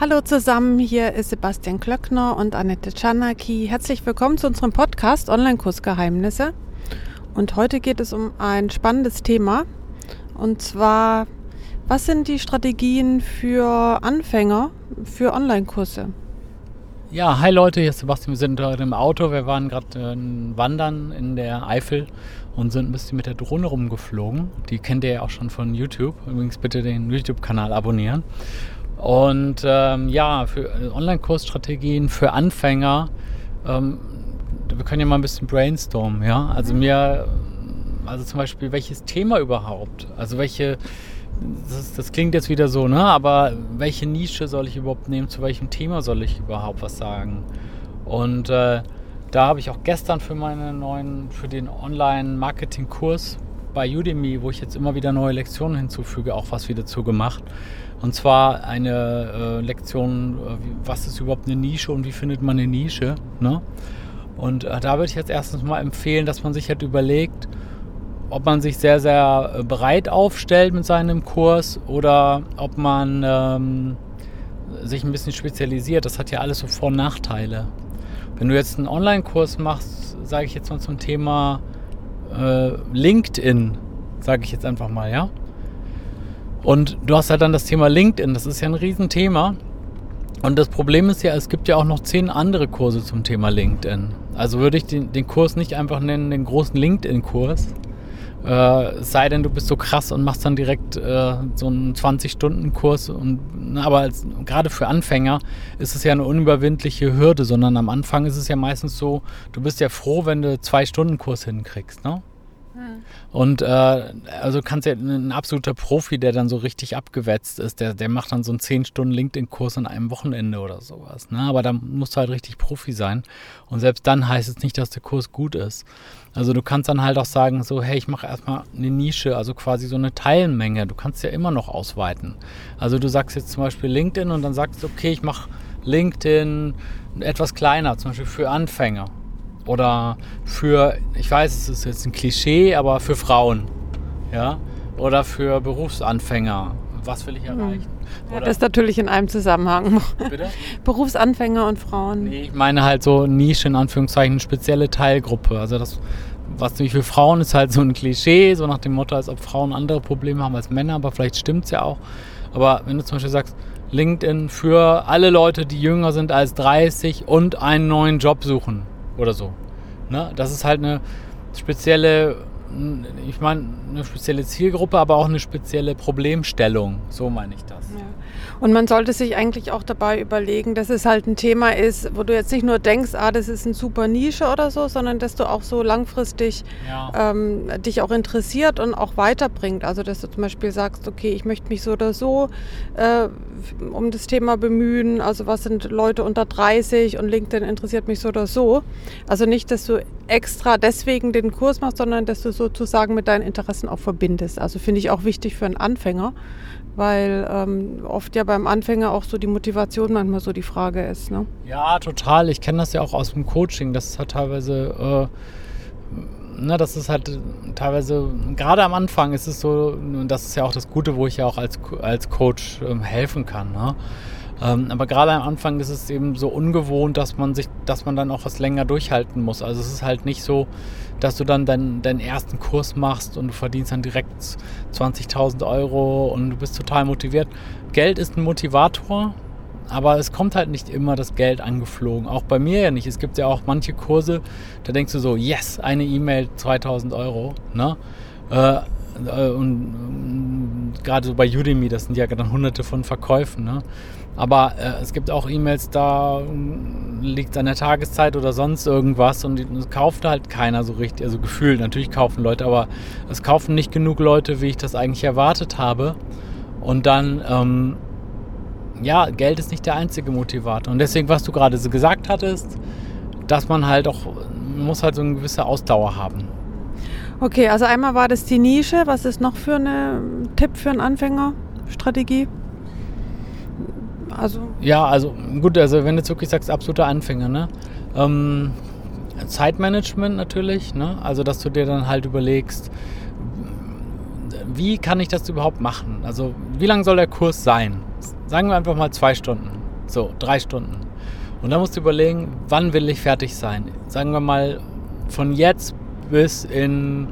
Hallo zusammen, hier ist Sebastian Klöckner und Annette Czarnacki. Herzlich willkommen zu unserem Podcast Online-Kursgeheimnisse. Und heute geht es um ein spannendes Thema. Und zwar, was sind die Strategien für Anfänger für Online-Kurse? Ja, hi Leute, hier ist Sebastian. Wir sind heute im Auto. Wir waren gerade äh, wandern in der Eifel und sind ein bisschen mit der Drohne rumgeflogen. Die kennt ihr ja auch schon von YouTube. Übrigens bitte den YouTube-Kanal abonnieren. Und ähm, ja, für äh, Online-Kursstrategien für Anfänger, ähm, wir können ja mal ein bisschen brainstormen, ja. Also mir, also zum Beispiel, welches Thema überhaupt? Also welche, das, das, klingt jetzt wieder so, ne? Aber welche Nische soll ich überhaupt nehmen? Zu welchem Thema soll ich überhaupt was sagen? Und äh, da habe ich auch gestern für meinen neuen, für den Online-Marketing-Kurs bei Udemy, wo ich jetzt immer wieder neue Lektionen hinzufüge, auch was wieder zu gemacht. Und zwar eine äh, Lektion, äh, was ist überhaupt eine Nische und wie findet man eine Nische. Ne? Und äh, da würde ich jetzt erstens mal empfehlen, dass man sich halt überlegt, ob man sich sehr, sehr äh, breit aufstellt mit seinem Kurs oder ob man ähm, sich ein bisschen spezialisiert. Das hat ja alles so Vor- und Nachteile. Wenn du jetzt einen Online-Kurs machst, sage ich jetzt mal zum Thema äh, LinkedIn, sage ich jetzt einfach mal, ja. Und du hast halt dann das Thema LinkedIn, das ist ja ein Riesenthema. Und das Problem ist ja, es gibt ja auch noch zehn andere Kurse zum Thema LinkedIn. Also würde ich den, den Kurs nicht einfach nennen, den großen LinkedIn-Kurs. Äh, sei denn, du bist so krass und machst dann direkt äh, so einen 20-Stunden-Kurs. aber als, gerade für Anfänger ist es ja eine unüberwindliche Hürde, sondern am Anfang ist es ja meistens so, du bist ja froh, wenn du zwei Stunden Kurs hinkriegst. Ne? Und äh, also kannst ja ein absoluter Profi, der dann so richtig abgewetzt ist, der, der macht dann so einen 10 Stunden LinkedIn-Kurs an einem Wochenende oder sowas. Ne? Aber da musst du halt richtig Profi sein. Und selbst dann heißt es nicht, dass der Kurs gut ist. Also du kannst dann halt auch sagen, so, hey, ich mache erstmal eine Nische, also quasi so eine Teilmenge. Du kannst ja immer noch ausweiten. Also du sagst jetzt zum Beispiel LinkedIn und dann sagst du, okay, ich mache LinkedIn etwas kleiner, zum Beispiel für Anfänger. Oder für, ich weiß, es ist jetzt ein Klischee, aber für Frauen. Ja? Oder für Berufsanfänger. Was will ich hm. erreichen? Ja, das ist natürlich in einem Zusammenhang. Bitte? Berufsanfänger und Frauen. Nee, ich meine halt so Nische, in Anführungszeichen, eine spezielle Teilgruppe. Also das, was natürlich für Frauen ist halt so ein Klischee, so nach dem Motto, als ob Frauen andere Probleme haben als Männer, aber vielleicht stimmt es ja auch. Aber wenn du zum Beispiel sagst, LinkedIn für alle Leute, die jünger sind als 30 und einen neuen Job suchen oder so. Ne? Das ist halt eine spezielle, ich meine, eine spezielle Zielgruppe, aber auch eine spezielle Problemstellung. So meine ich das. Ja. Und man sollte sich eigentlich auch dabei überlegen, dass es halt ein Thema ist, wo du jetzt nicht nur denkst, ah, das ist ein super Nische oder so, sondern dass du auch so langfristig ja. ähm, dich auch interessiert und auch weiterbringt. Also dass du zum Beispiel sagst, okay, ich möchte mich so oder so äh, um das Thema bemühen. Also was sind Leute unter 30 und LinkedIn interessiert mich so oder so. Also nicht, dass du extra deswegen den Kurs machst, sondern dass du sozusagen mit deinen Interessen auch verbindest. Also finde ich auch wichtig für einen Anfänger weil ähm, oft ja beim Anfänger auch so die Motivation manchmal so die Frage ist. Ne? Ja, total. Ich kenne das ja auch aus dem Coaching. Das hat teilweise, äh, ne, das ist halt teilweise, gerade am Anfang ist es so, und das ist ja auch das Gute, wo ich ja auch als, als Coach ähm, helfen kann. Ne? Ähm, aber gerade am Anfang ist es eben so ungewohnt, dass man sich, dass man dann auch was länger durchhalten muss. Also es ist halt nicht so, dass du dann deinen, deinen ersten Kurs machst und du verdienst dann direkt 20.000 Euro und du bist total motiviert. Geld ist ein Motivator, aber es kommt halt nicht immer das Geld angeflogen. Auch bei mir ja nicht. Es gibt ja auch manche Kurse, da denkst du so, yes, eine E-Mail, 2000 Euro. Ne? Äh, äh und, gerade so bei Udemy, das sind ja dann hunderte von Verkäufen. Ne? Aber äh, es gibt auch E-Mails, da liegt es an der Tageszeit oder sonst irgendwas und es kauft halt keiner so richtig, also gefühlt, natürlich kaufen Leute, aber es kaufen nicht genug Leute, wie ich das eigentlich erwartet habe. Und dann, ähm, ja, Geld ist nicht der einzige Motivator. Und deswegen, was du gerade so gesagt hattest, dass man halt auch, man muss halt so eine gewisse Ausdauer haben. Okay, also einmal war das die Nische. Was ist noch für eine Tipp für einen Anfänger? Strategie? Also ja, also gut, also wenn du jetzt wirklich sagst, absoluter Anfänger, ne? Ähm, Zeitmanagement natürlich, ne? Also dass du dir dann halt überlegst, wie kann ich das überhaupt machen? Also wie lang soll der Kurs sein? Sagen wir einfach mal zwei Stunden. So, drei Stunden. Und dann musst du überlegen, wann will ich fertig sein? Sagen wir mal von jetzt bis in,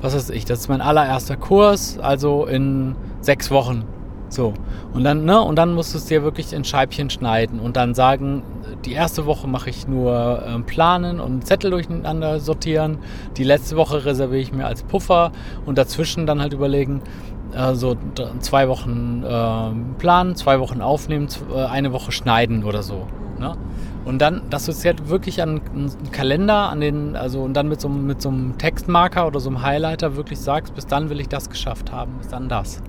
was weiß ich, das ist mein allererster Kurs, also in sechs Wochen. So. Und dann, ne, und dann musst du es dir wirklich in Scheibchen schneiden und dann sagen, die erste Woche mache ich nur äh, planen und Zettel durcheinander sortieren. Die letzte Woche reserviere ich mir als Puffer und dazwischen dann halt überlegen, äh, so zwei Wochen äh, planen, zwei Wochen aufnehmen, äh, eine Woche schneiden oder so. Ne? Und dann, das ist jetzt wirklich an einen Kalender, an den, also und dann mit so, mit so einem Textmarker oder so einem Highlighter wirklich sagst, bis dann will ich das geschafft haben, bis dann das.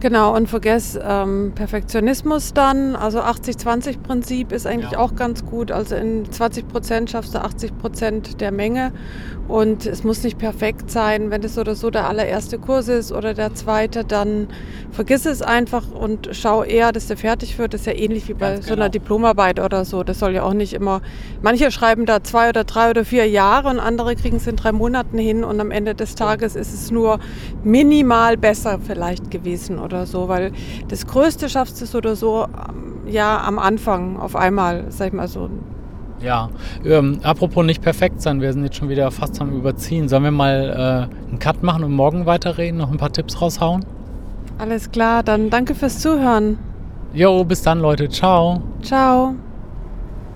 Genau, und vergess ähm, Perfektionismus dann. Also 80-20-Prinzip ist eigentlich ja. auch ganz gut. Also in 20 Prozent schaffst du 80 Prozent der Menge. Und es muss nicht perfekt sein. Wenn es so oder so der allererste Kurs ist oder der zweite, dann vergiss es einfach und schau eher, dass der fertig wird. Das ist ja ähnlich wie bei ganz so einer genau. Diplomarbeit oder so. Das soll ja auch nicht immer. Manche schreiben da zwei oder drei oder vier Jahre und andere kriegen es in drei Monaten hin und am Ende des Tages ist es nur minimal besser vielleicht gewesen oder so, weil das Größte schaffst du so oder so ja am Anfang auf einmal, sag ich mal so. Ja, ähm, apropos nicht perfekt sein, wir sind jetzt schon wieder fast am Überziehen. Sollen wir mal äh, einen Cut machen und morgen weiterreden, noch ein paar Tipps raushauen? Alles klar, dann danke fürs Zuhören. Jo, bis dann Leute, ciao. Ciao.